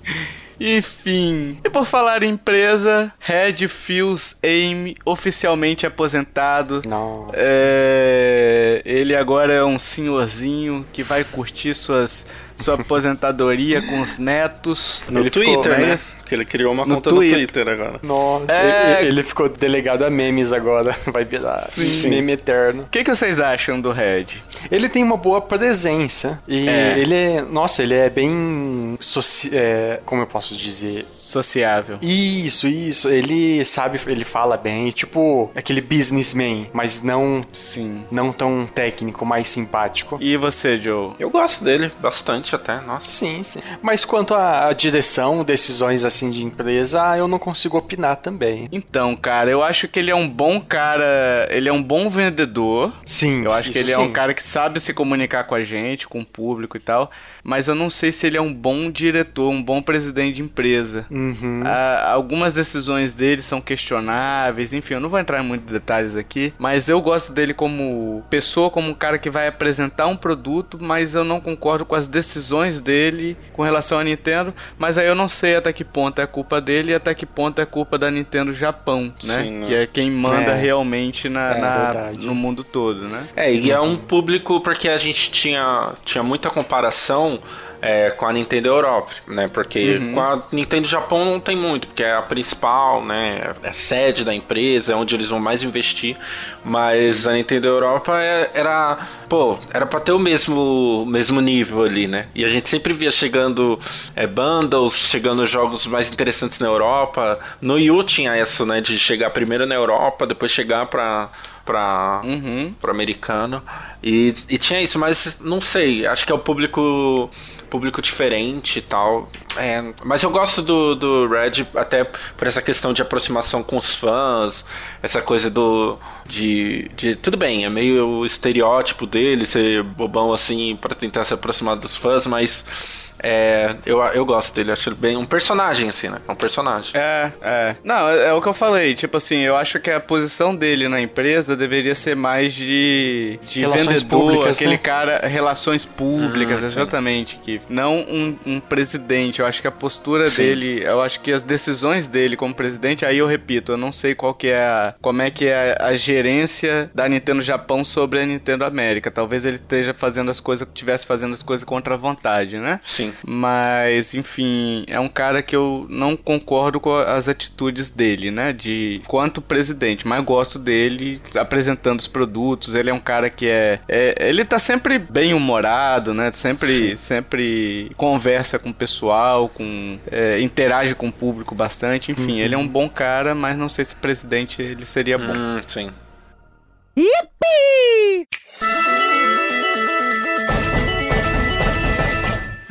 Enfim. E por falar em empresa, Red Fields Aim oficialmente aposentado. Nossa. É... Ele agora é um senhorzinho que vai curtir suas sua [laughs] aposentadoria com os netos. No ele Twitter, ficou, né? Que ele criou uma no conta Twitter. no Twitter agora. Nossa, é... ele, ele, ficou delegado a memes agora. [laughs] Vai virar Sim. meme eterno. O que, que vocês acham do Red? Ele tem uma boa presença. E é. ele é. Nossa, ele é bem. Soci... É, como eu posso dizer? sociável. Isso, isso. Ele sabe, ele fala bem, tipo aquele businessman, mas não, sim, não tão técnico, mais simpático. E você, Joe? Eu gosto dele bastante. bastante até, nossa. Sim, sim. Mas quanto à direção, decisões assim de empresa, eu não consigo opinar também. Então, cara, eu acho que ele é um bom cara, ele é um bom vendedor. Sim, Eu acho que ele é sim. um cara que sabe se comunicar com a gente, com o público e tal, mas eu não sei se ele é um bom diretor, um bom presidente de empresa. Uhum. Ah, algumas decisões dele são questionáveis, enfim, eu não vou entrar em muitos detalhes aqui, mas eu gosto dele como pessoa, como um cara que vai apresentar um produto, mas eu não concordo com as decisões dele com relação à Nintendo, mas aí eu não sei até que ponto é culpa dele e até que ponto é culpa da Nintendo Japão, né? Sim, né? Que é quem manda É. realmente na, É na- no mundo todo, né? É, e é um público porque a gente tinha, tinha muita comparação é, com a Nintendo Europa, né? Porque com a Nintendo Japão não tem muito, porque é a principal, né? É a sede da empresa, é onde eles vão mais investir. Mas a Nintendo Europa é- era, pô, era pra ter o mesmo, mesmo nível ali, né? E a gente sempre via chegando é, bundles, chegando jogos mais interessantes na Europa. No Wii U tinha isso, né? De chegar primeiro na Europa, depois chegar pra pra, Uhum. pro americano. E, e tinha isso, mas não sei, acho que é o público público diferente e tal. É, mas eu gosto do, do Red até por essa questão de aproximação com os fãs, essa coisa do. De, de. Tudo bem, é meio o estereótipo dele ser bobão assim pra tentar se aproximar dos fãs, mas. É, eu, eu gosto dele, acho ele bem um personagem, assim, né? É um personagem. É, é. Não, é, é o que eu falei. Tipo assim, eu acho que a posição dele na empresa deveria ser mais de, de Relações vendedor, públicas, aquele né? cara, relações públicas, Hum, sim. exatamente. Que não um, um presidente. Eu acho que a postura Sim. dele, eu acho que as decisões dele como presidente, aí eu repito, eu não sei qual que é a, como é que é a, a gerência da Nintendo Japão sobre a Nintendo América. Talvez ele esteja fazendo as coisas, tivesse fazendo as coisas contra a vontade, né? Sim. Mas, enfim, é um cara que eu não concordo com as atitudes dele, né? De quanto presidente, mas gosto dele apresentando os produtos. Ele é um cara que é. é- ele tá sempre bem humorado, né? Sempre, sempre conversa com o pessoal, com, é, interage com o público bastante. Enfim, ele é um bom cara, mas não sei se presidente ele seria bom. Hum, sim.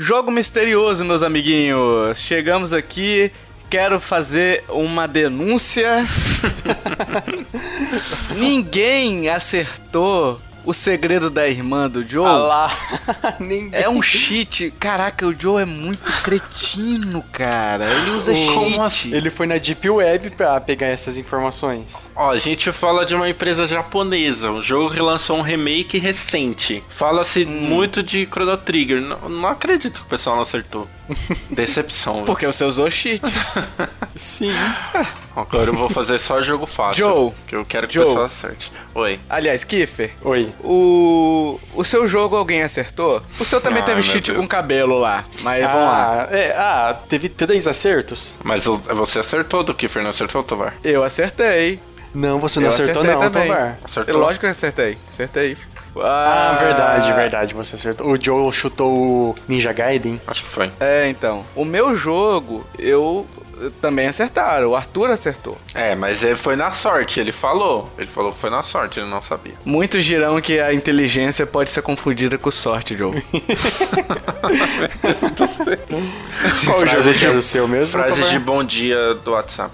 Jogo misterioso, meus amiguinhos. Chegamos aqui. Quero fazer uma denúncia. [laughs] Ninguém acertou o segredo da irmã do Joe. Ah lá. [laughs] É um cheat. Caraca, o Joe é muito cretino, cara. Ele usa Como cheat. assim? Ele foi na Deep Web pra pegar essas informações. Ó, a gente fala de uma empresa japonesa. O jogo relançou um remake recente. Fala-se Hum. muito de Chrono Trigger. Não, não acredito que o pessoal não acertou. [laughs] Decepção. velho. Porque você usou cheat. Sim. Agora eu vou fazer só jogo fácil. Joe. Que eu quero que Joe. o pessoal acerte. Oi. Aliás, Kiffer, Oi. o, o seu jogo alguém acertou? O seu também Ai, teve cheat Deus. com cabelo lá. Mas vamos lá. Ah, é, ah, teve três acertos? Mas você acertou do Kiffer, não acertou, Tovar? Eu acertei. Não, você não Eu acertou não, também. Tovar. Acertou? Eu, lógico que eu acertei. Acertei. Ah, verdade, verdade, você acertou. O Joe chutou o Ninja Gaiden. Acho que foi. É, então. O meu jogo, eu também acertaram. O Arthur acertou. É, mas ele foi na sorte, ele falou. Ele falou que foi na sorte, ele não sabia. Muitos dirão que a inteligência pode ser confundida com sorte, Joe. [laughs] Qual Frase de- era o seu mesmo? Frases Tovar? de bom dia do WhatsApp.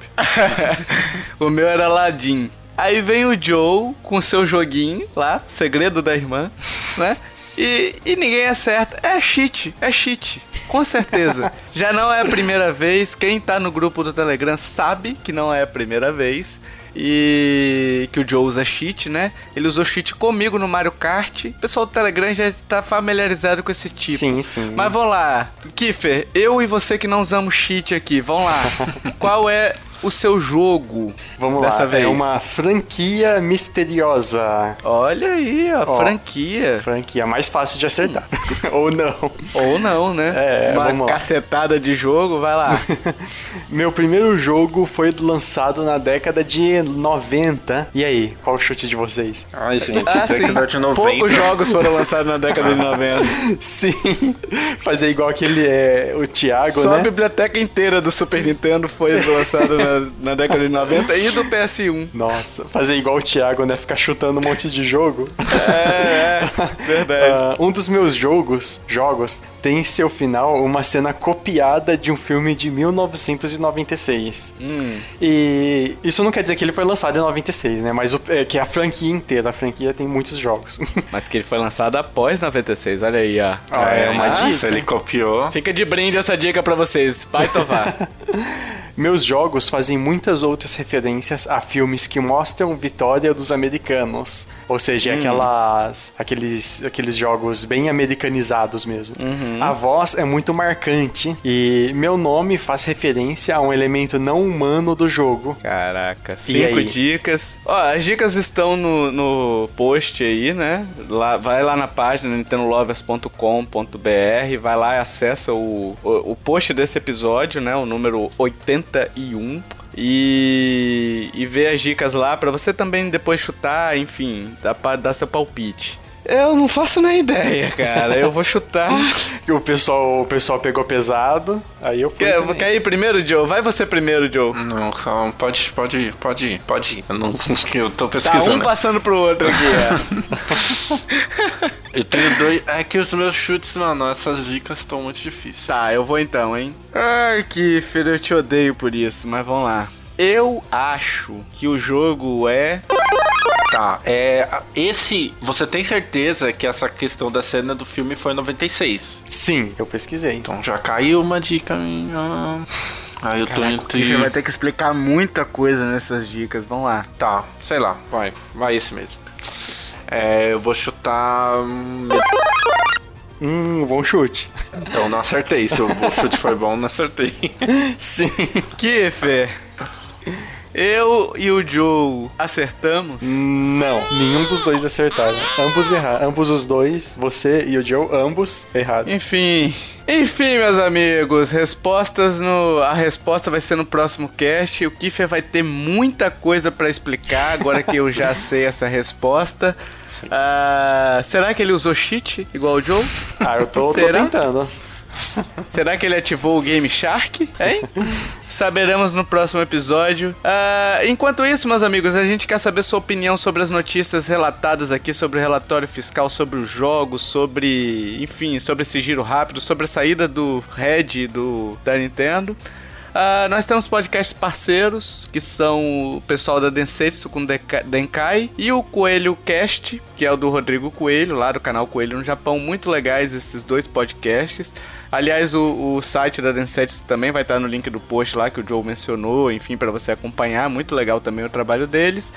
[laughs] o meu era Aladdin. Aí vem o Joe com seu joguinho lá, segredo da irmã, né? E, e ninguém acerta. É cheat, é cheat. Com certeza. [laughs] Já não é a primeira vez. Quem tá no grupo do Telegram sabe que não é a primeira vez. E que o Joe usa cheat, né? Ele usou cheat comigo no Mario Kart. O pessoal do Telegram já está familiarizado com esse tipo. Sim, sim. Mas vamos lá. Kiffer, eu e você que não usamos cheat aqui, vamos lá. [laughs] Qual é o seu jogo Vamos dessa lá, vez? é uma franquia misteriosa. Olha aí, ó, Ó. franquia. Franquia mais fácil de acertar. [laughs] Ou não. Ou não, né? É, uma vamos lá. cacetada de jogo, vai lá. [laughs] Meu primeiro jogo foi lançado na década de 90. E aí, qual o chute de vocês? Ai, gente, Ah, sim. década de 90. Poucos jogos foram lançados na década de 90. [laughs] Sim, fazer igual aquele é, o Thiago, Só a né? biblioteca inteira do Super Nintendo foi lançada na, na, década de 90 e do PS1. Nossa, fazer igual o Thiago, né? Ficar chutando um monte de jogo. É, é, verdade. uh, [laughs] um dos meus jogos, jogos tem em seu final uma cena copiada de um filme de 1996. Hum. E isso não quer dizer que ele foi lançado em 96, né? Mas o, é, que a franquia inteira, a franquia tem muitos jogos. [laughs] Mas que ele foi lançado após 96, olha aí, ó. Ah, é, é uma dica. Ele copiou. Fica de brinde essa dica para vocês. Vai tovar. [laughs] Meus jogos fazem muitas outras referências a filmes que mostram vitória dos americanos. Ou seja, hum. aquelas, aqueles, aqueles jogos bem americanizados mesmo. Uhum. A voz é muito marcante e meu nome faz referência a um elemento não humano do jogo. Caraca, cinco dicas. Ó, as dicas estão no, no post aí, né? Lá, vai lá na página nintendolovers.com.br, vai lá e acessa o, o, o post desse episódio, né? O número 80 31 e, e ver as dicas lá para você também depois chutar, enfim, dar, dar seu palpite. Eu não faço nem ideia, cara. Eu vou chutar. [laughs] o pessoal, o pessoal pegou pesado, aí eu fui. Quer, quer ir primeiro, Joe? Vai você primeiro, Joe. Não, calma, pode, pode ir, pode ir, pode ir. Eu, não, [laughs] eu tô pesquisando. Tá um passando pro outro aqui, é. [laughs] eu tenho dois. É que os meus chutes, mano, essas dicas estão muito difíceis. Tá, eu vou então, hein? Ai, que filho, eu te odeio por isso, mas vamos lá. Eu acho que o jogo é. Tá, é. Esse. Você tem certeza que essa questão da cena do filme foi em 96? Sim, eu pesquisei. Então já caiu uma dica minha. Ah, eu tô entre. vai ter que explicar muita coisa nessas dicas, vamos lá. Tá, sei lá, vai, vai esse mesmo. É, eu vou chutar. Hum, bom chute. Então não acertei. Se o chute foi bom, não acertei. [laughs] Sim. Que fé. Eu e o Joe acertamos? Não, nenhum dos dois acertaram. Ambos erraram. Ambos os dois, você e o Joe, ambos erraram. Enfim. Enfim, meus amigos, respostas no. A resposta vai ser no próximo cast. O Kiffer vai ter muita coisa para explicar agora que eu já sei essa resposta. Uh, será que ele usou cheat igual o Joe? Ah, eu tô, tô tentando. Será que ele ativou o Game Shark? Hein? Saberemos no próximo episódio. Uh, enquanto isso, meus amigos, a gente quer saber sua opinião sobre as notícias relatadas aqui, sobre o relatório fiscal, sobre os jogos, sobre, enfim, sobre esse giro rápido, sobre a saída do Red do, da Nintendo. Uh, nós temos podcasts parceiros, que são o pessoal da Densetsu com Denkai e o Coelho Cast, que é o do Rodrigo Coelho, lá do canal Coelho no Japão. Muito legais esses dois podcasts. Aliás, o, o site da Densetsu também vai estar no link do post lá que o Joe mencionou, enfim, para você acompanhar. Muito legal também o trabalho deles.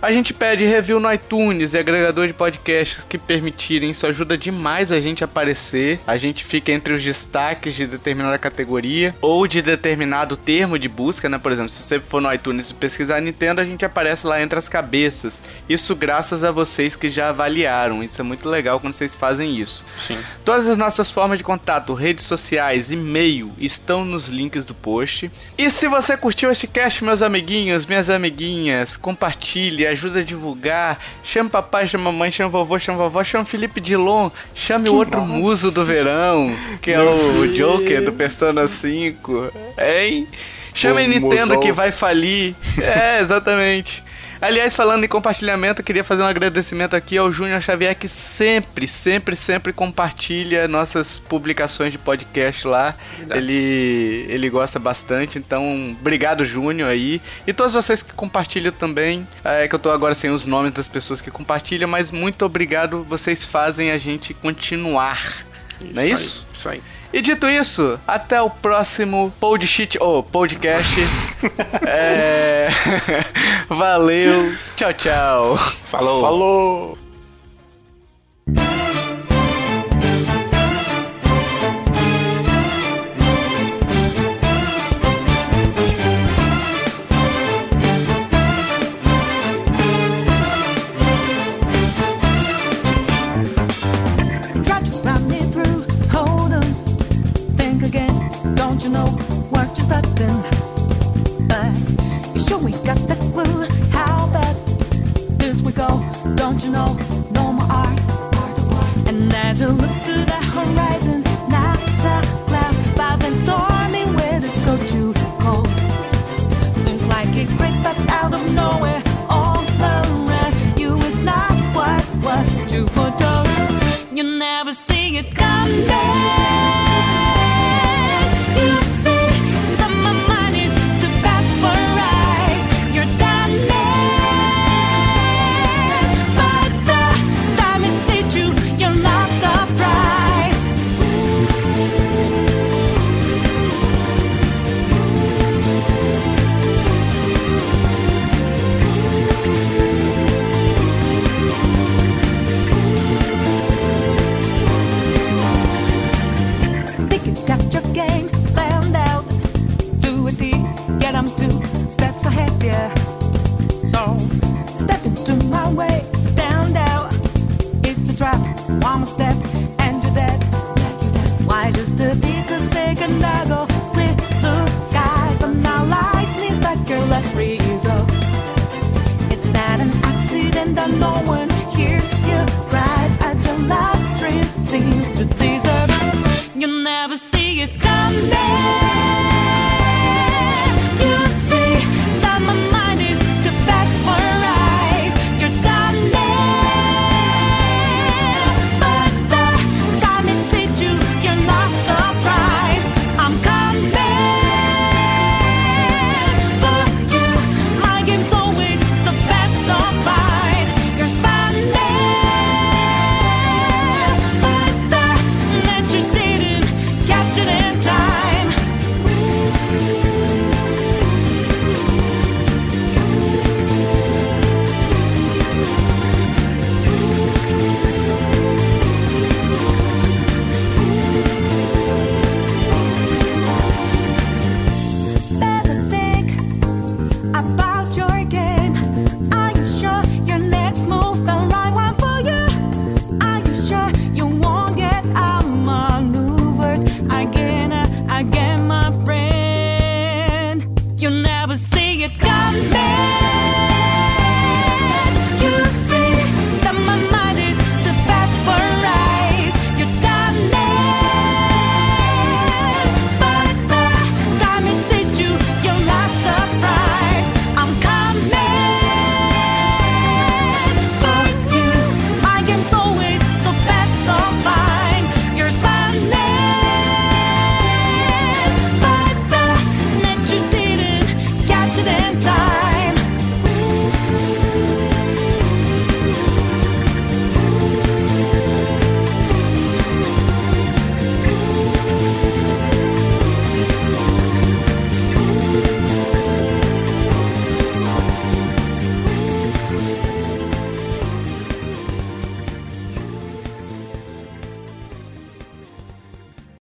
A gente pede review no iTunes e agregador de podcasts que permitirem. Isso ajuda demais a gente a aparecer. A gente fica entre os destaques de determinada categoria ou de determinado termo de busca, né? Por exemplo, se você for no iTunes e pesquisar Nintendo, a gente aparece lá entre as cabeças. Isso graças a vocês que já avaliaram. Isso é muito legal quando vocês fazem isso. Sim. Todas as nossas formas de contato, redes sociais, e-mail, estão nos links do post. E se você curtiu este cast, meus amiguinhos, minhas amiguinhas, compartilhe ajuda a divulgar. Chama papai, chama mamãe, chama vovô, chama vovó, chama Felipe Dilon, chame o outro massa. muso do verão, que é o Joker do Persona 5. Hein? Chame Nintendo que vai falir. É, exatamente. Aliás, falando em compartilhamento, eu queria fazer um agradecimento aqui ao Júnior Xavier, que sempre, sempre, sempre compartilha nossas publicações de podcast lá. Ele, ele gosta bastante, então obrigado, Júnior, aí. E todos vocês que compartilham também. É que eu tô agora sem os nomes das pessoas que compartilham, mas muito obrigado, vocês fazem a gente continuar. Isso não é isso? Aí, isso aí. E dito isso, até o próximo podcast ou oh, podcast. é... Valeu. Tchau, tchau. Falou. Falou. no, more art. And there's a look.